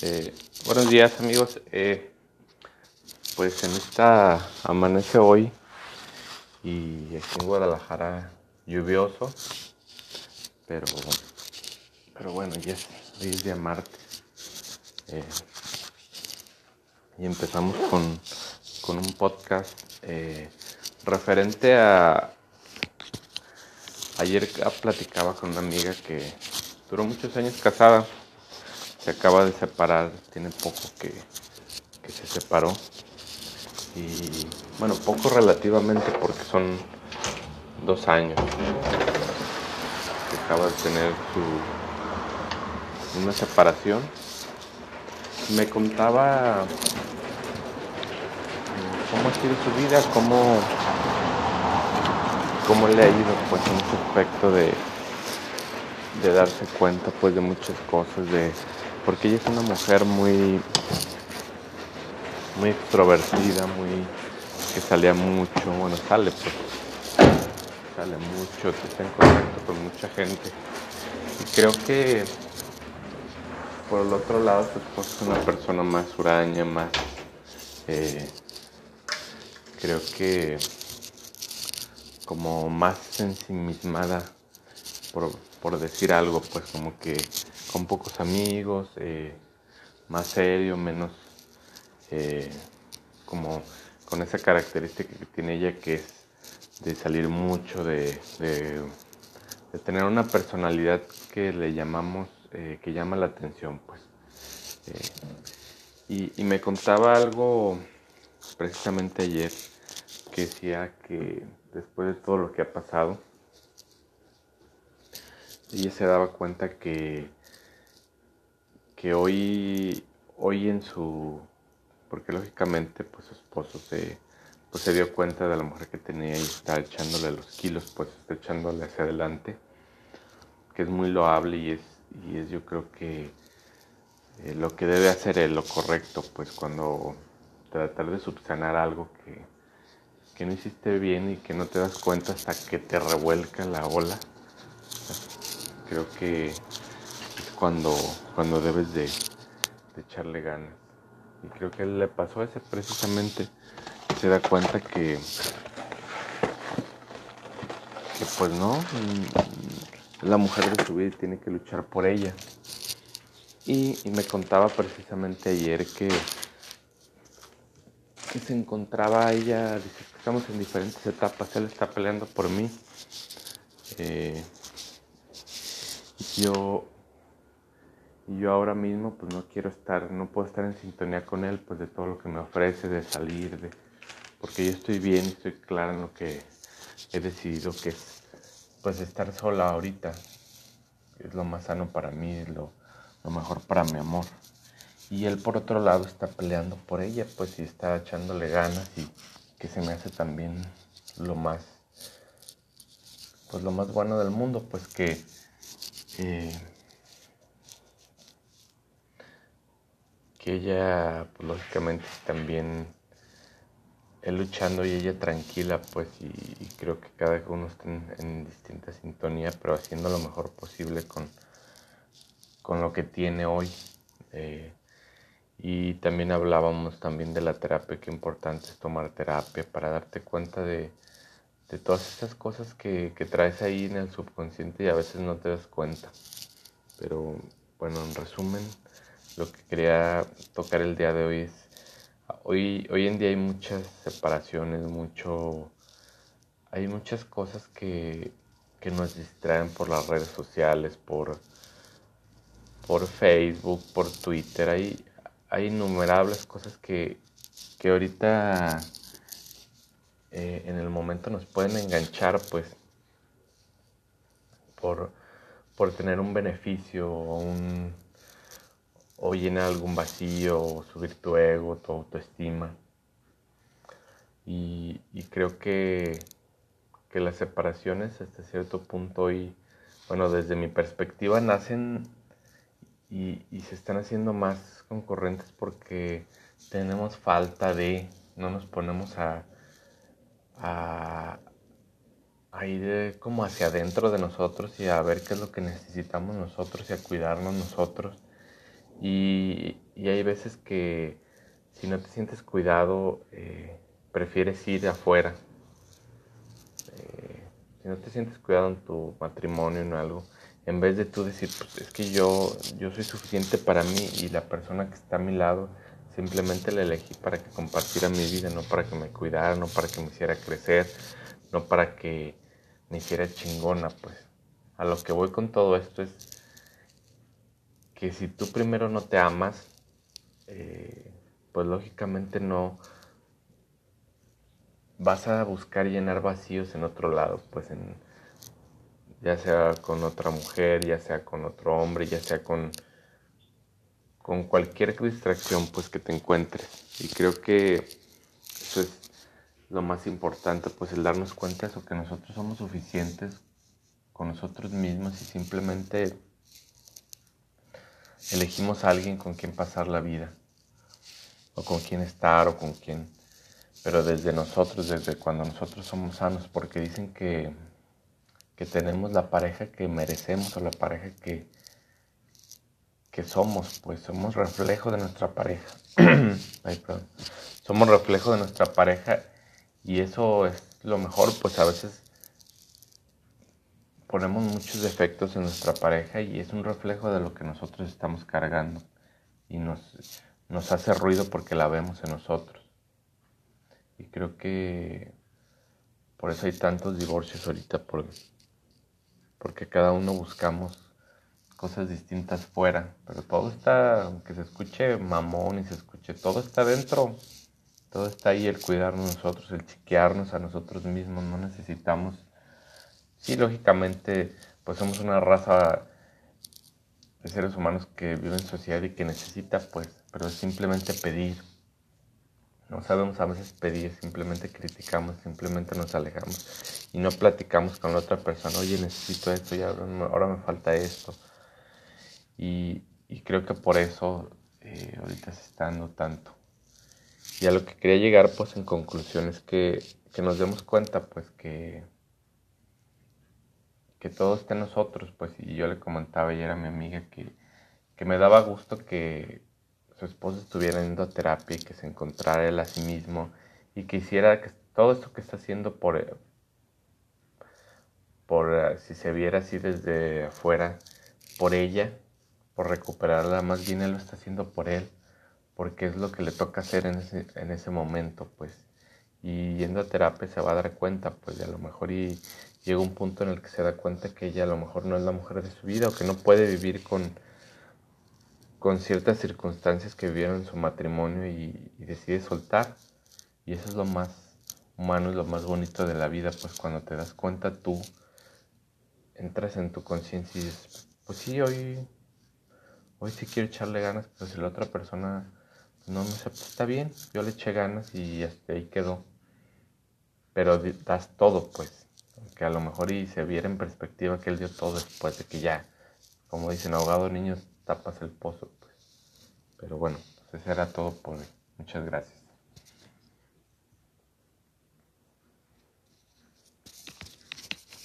Eh, buenos días amigos. Eh, pues en esta amanece hoy y aquí en Guadalajara lluvioso, pero, pero bueno, ya es, hoy es día martes. Eh, y empezamos con, con un podcast referente a... Ayer platicaba con una amiga que duró muchos años casada se acaba de separar, tiene poco que, se separó. Y bueno, poco relativamente porque son dos años que acaba de tener su una separación. Me contaba eh, cómo ha sido su vida, cómo, cómo le ha ido pues en ese aspecto de, de darse cuenta pues de muchas cosas, de porque ella es una mujer muy muy extrovertida, muy que salía mucho, bueno sale pues sale mucho, está en contacto con mucha gente. Y creo que por el otro lado su esposa es una persona más huraña, más eh, creo que como más ensimismada por, por decir algo, pues como que con pocos amigos, eh, más serio, menos eh, como con esa característica que tiene ella que es de salir mucho, de, de, tener una personalidad que le llamamos, eh, que llama la atención, pues. Y, y, me contaba algo precisamente ayer que decía que después de todo lo que ha pasado, ella se daba cuenta que que hoy, hoy en su, porque lógicamente pues su esposo se, pues, se dio cuenta de la mujer que tenía y está echándole los kilos, pues está echándole hacia adelante, que es muy loable y es, y es yo creo que eh, lo que debe hacer es lo correcto, pues cuando tratar de subsanar algo que, que no hiciste bien y que no te das cuenta hasta que te revuelca la ola. Creo que cuando, cuando debes de, echarle ganas. Y creo que le pasó a ese precisamente. Se da cuenta que, que pues no, mm, la mujer de su vida tiene que luchar por ella. Y, me contaba precisamente ayer que, que se encontraba ella, dice, estamos en diferentes etapas, él está peleando por mí. Eh, yo y yo ahora mismo pues no quiero estar, no puedo estar en sintonía con él pues de todo lo que me ofrece, de salir, de porque yo estoy bien, estoy clara en lo que he decidido que es pues estar sola ahorita. Es lo más sano para mí, es lo, lo mejor para mi amor. Y él por otro lado está peleando por ella, pues y está echándole ganas y que se me hace también lo más pues lo más bueno del mundo, pues que eh, que ella, pues, lógicamente, también él luchando y ella tranquila, pues, y, creo que cada uno está en, distinta sintonía, pero haciendo lo mejor posible con, con lo que tiene hoy. Eh, y también hablábamos también de la terapia, qué importante es tomar terapia para darte cuenta de, de todas estas cosas que, que, traes ahí en el subconsciente y a veces no te das cuenta. Pero bueno, en resumen, lo que quería tocar el día de hoy es, hoy, hoy en día hay muchas separaciones, mucho, hay muchas cosas que, que nos distraen por las redes sociales, por, por Facebook, por Twitter, hay, hay innumerables cosas que, que ahorita eh, en el momento nos pueden enganchar, pues, por, por tener un beneficio o un o llenar algún vacío, o subir tu ego, tu autoestima. Y, creo que, que, las separaciones hasta cierto punto y, bueno, desde mi perspectiva nacen y, se están haciendo más concurrentes porque tenemos falta de, no nos ponemos a, a, a ir como hacia adentro de nosotros y a ver qué es lo que necesitamos nosotros y a cuidarnos nosotros y, hay veces que si no te sientes cuidado, eh, prefieres ir afuera. Eh, si no te sientes cuidado en tu matrimonio, en algo, en vez de tú decir, pues es que yo, yo soy suficiente para mí y la persona que está a mi lado, simplemente la elegí para que compartiera mi vida, no para que me cuidara, no para que me hiciera crecer, no para que me hiciera chingona, pues. A lo que voy con todo esto es que si tú primero no te amas, eh, pues lógicamente no vas a buscar llenar vacíos en otro lado, pues en ya sea con otra mujer, ya sea con otro hombre, ya sea con con cualquier distracción pues que te encuentres. Y creo que eso es lo más importante, pues el darnos cuenta de que nosotros somos suficientes con nosotros mismos y simplemente elegimos a alguien con quien pasar la vida, o con quien estar, o con quien, pero desde nosotros, desde cuando nosotros somos sanos, porque dicen que, que tenemos la pareja que merecemos o la pareja que, que somos, pues somos reflejo de nuestra pareja. Ay. Somos reflejo de nuestra pareja y eso es lo mejor, pues a veces ponemos muchos defectos en nuestra pareja y es un reflejo de lo que nosotros estamos cargando y nos, nos hace ruido porque la vemos en nosotros. Y creo que por eso hay tantos divorcios ahorita, porque cada uno buscamos cosas distintas fuera, pero todo está, aunque se escuche mamón y se escuche, todo está dentro todo está ahí, el cuidarnos nosotros, el chequearnos a nosotros mismos. No necesitamos. Sí, lógicamente, pues somos una raza de seres humanos que viven en sociedad y que necesita, pues, pero simplemente pedir. No sabemos a veces pedir, simplemente criticamos, simplemente nos alejamos y no platicamos con la otra persona. Oye, necesito esto y ahora, me falta esto. Y, creo que por eso eh, ahorita se está dando tanto. Y a lo que quería llegar, pues en conclusión, es que, nos demos cuenta, pues que, que todo está en nosotros, pues, y yo le comentaba ayer a mi amiga que, que me daba gusto que su esposo estuviera yendo a terapia y que se encontrara él a sí mismo y que hiciera que todo esto que está haciendo por, por si se viera así desde afuera, por ella, por recuperarla, más bien él lo está haciendo por él porque es lo que le toca hacer en ese, en ese momento, pues. Y yendo a terapia se va a dar cuenta, pues, de a lo mejor y llega un punto en el que se da cuenta que ella a lo mejor no es la mujer de su vida o que no puede vivir con, con ciertas circunstancias que vivieron en su matrimonio y, decide soltar. Y eso es lo más humano, es lo más bonito de la vida, pues cuando te das cuenta tú, entras en tu conciencia y dices, pues sí, hoy, hoy sí quiero echarle ganas, pero si la otra persona no me acepta, está bien, yo le eché ganas y hasta ahí quedó. Pero das todo, pues, que a lo mejor y se viera en perspectiva que él dio todo después de que ya, como dicen, ahogado niños, tapas el pozo, pues. Pero bueno, pues eso era todo por hoy. Muchas gracias.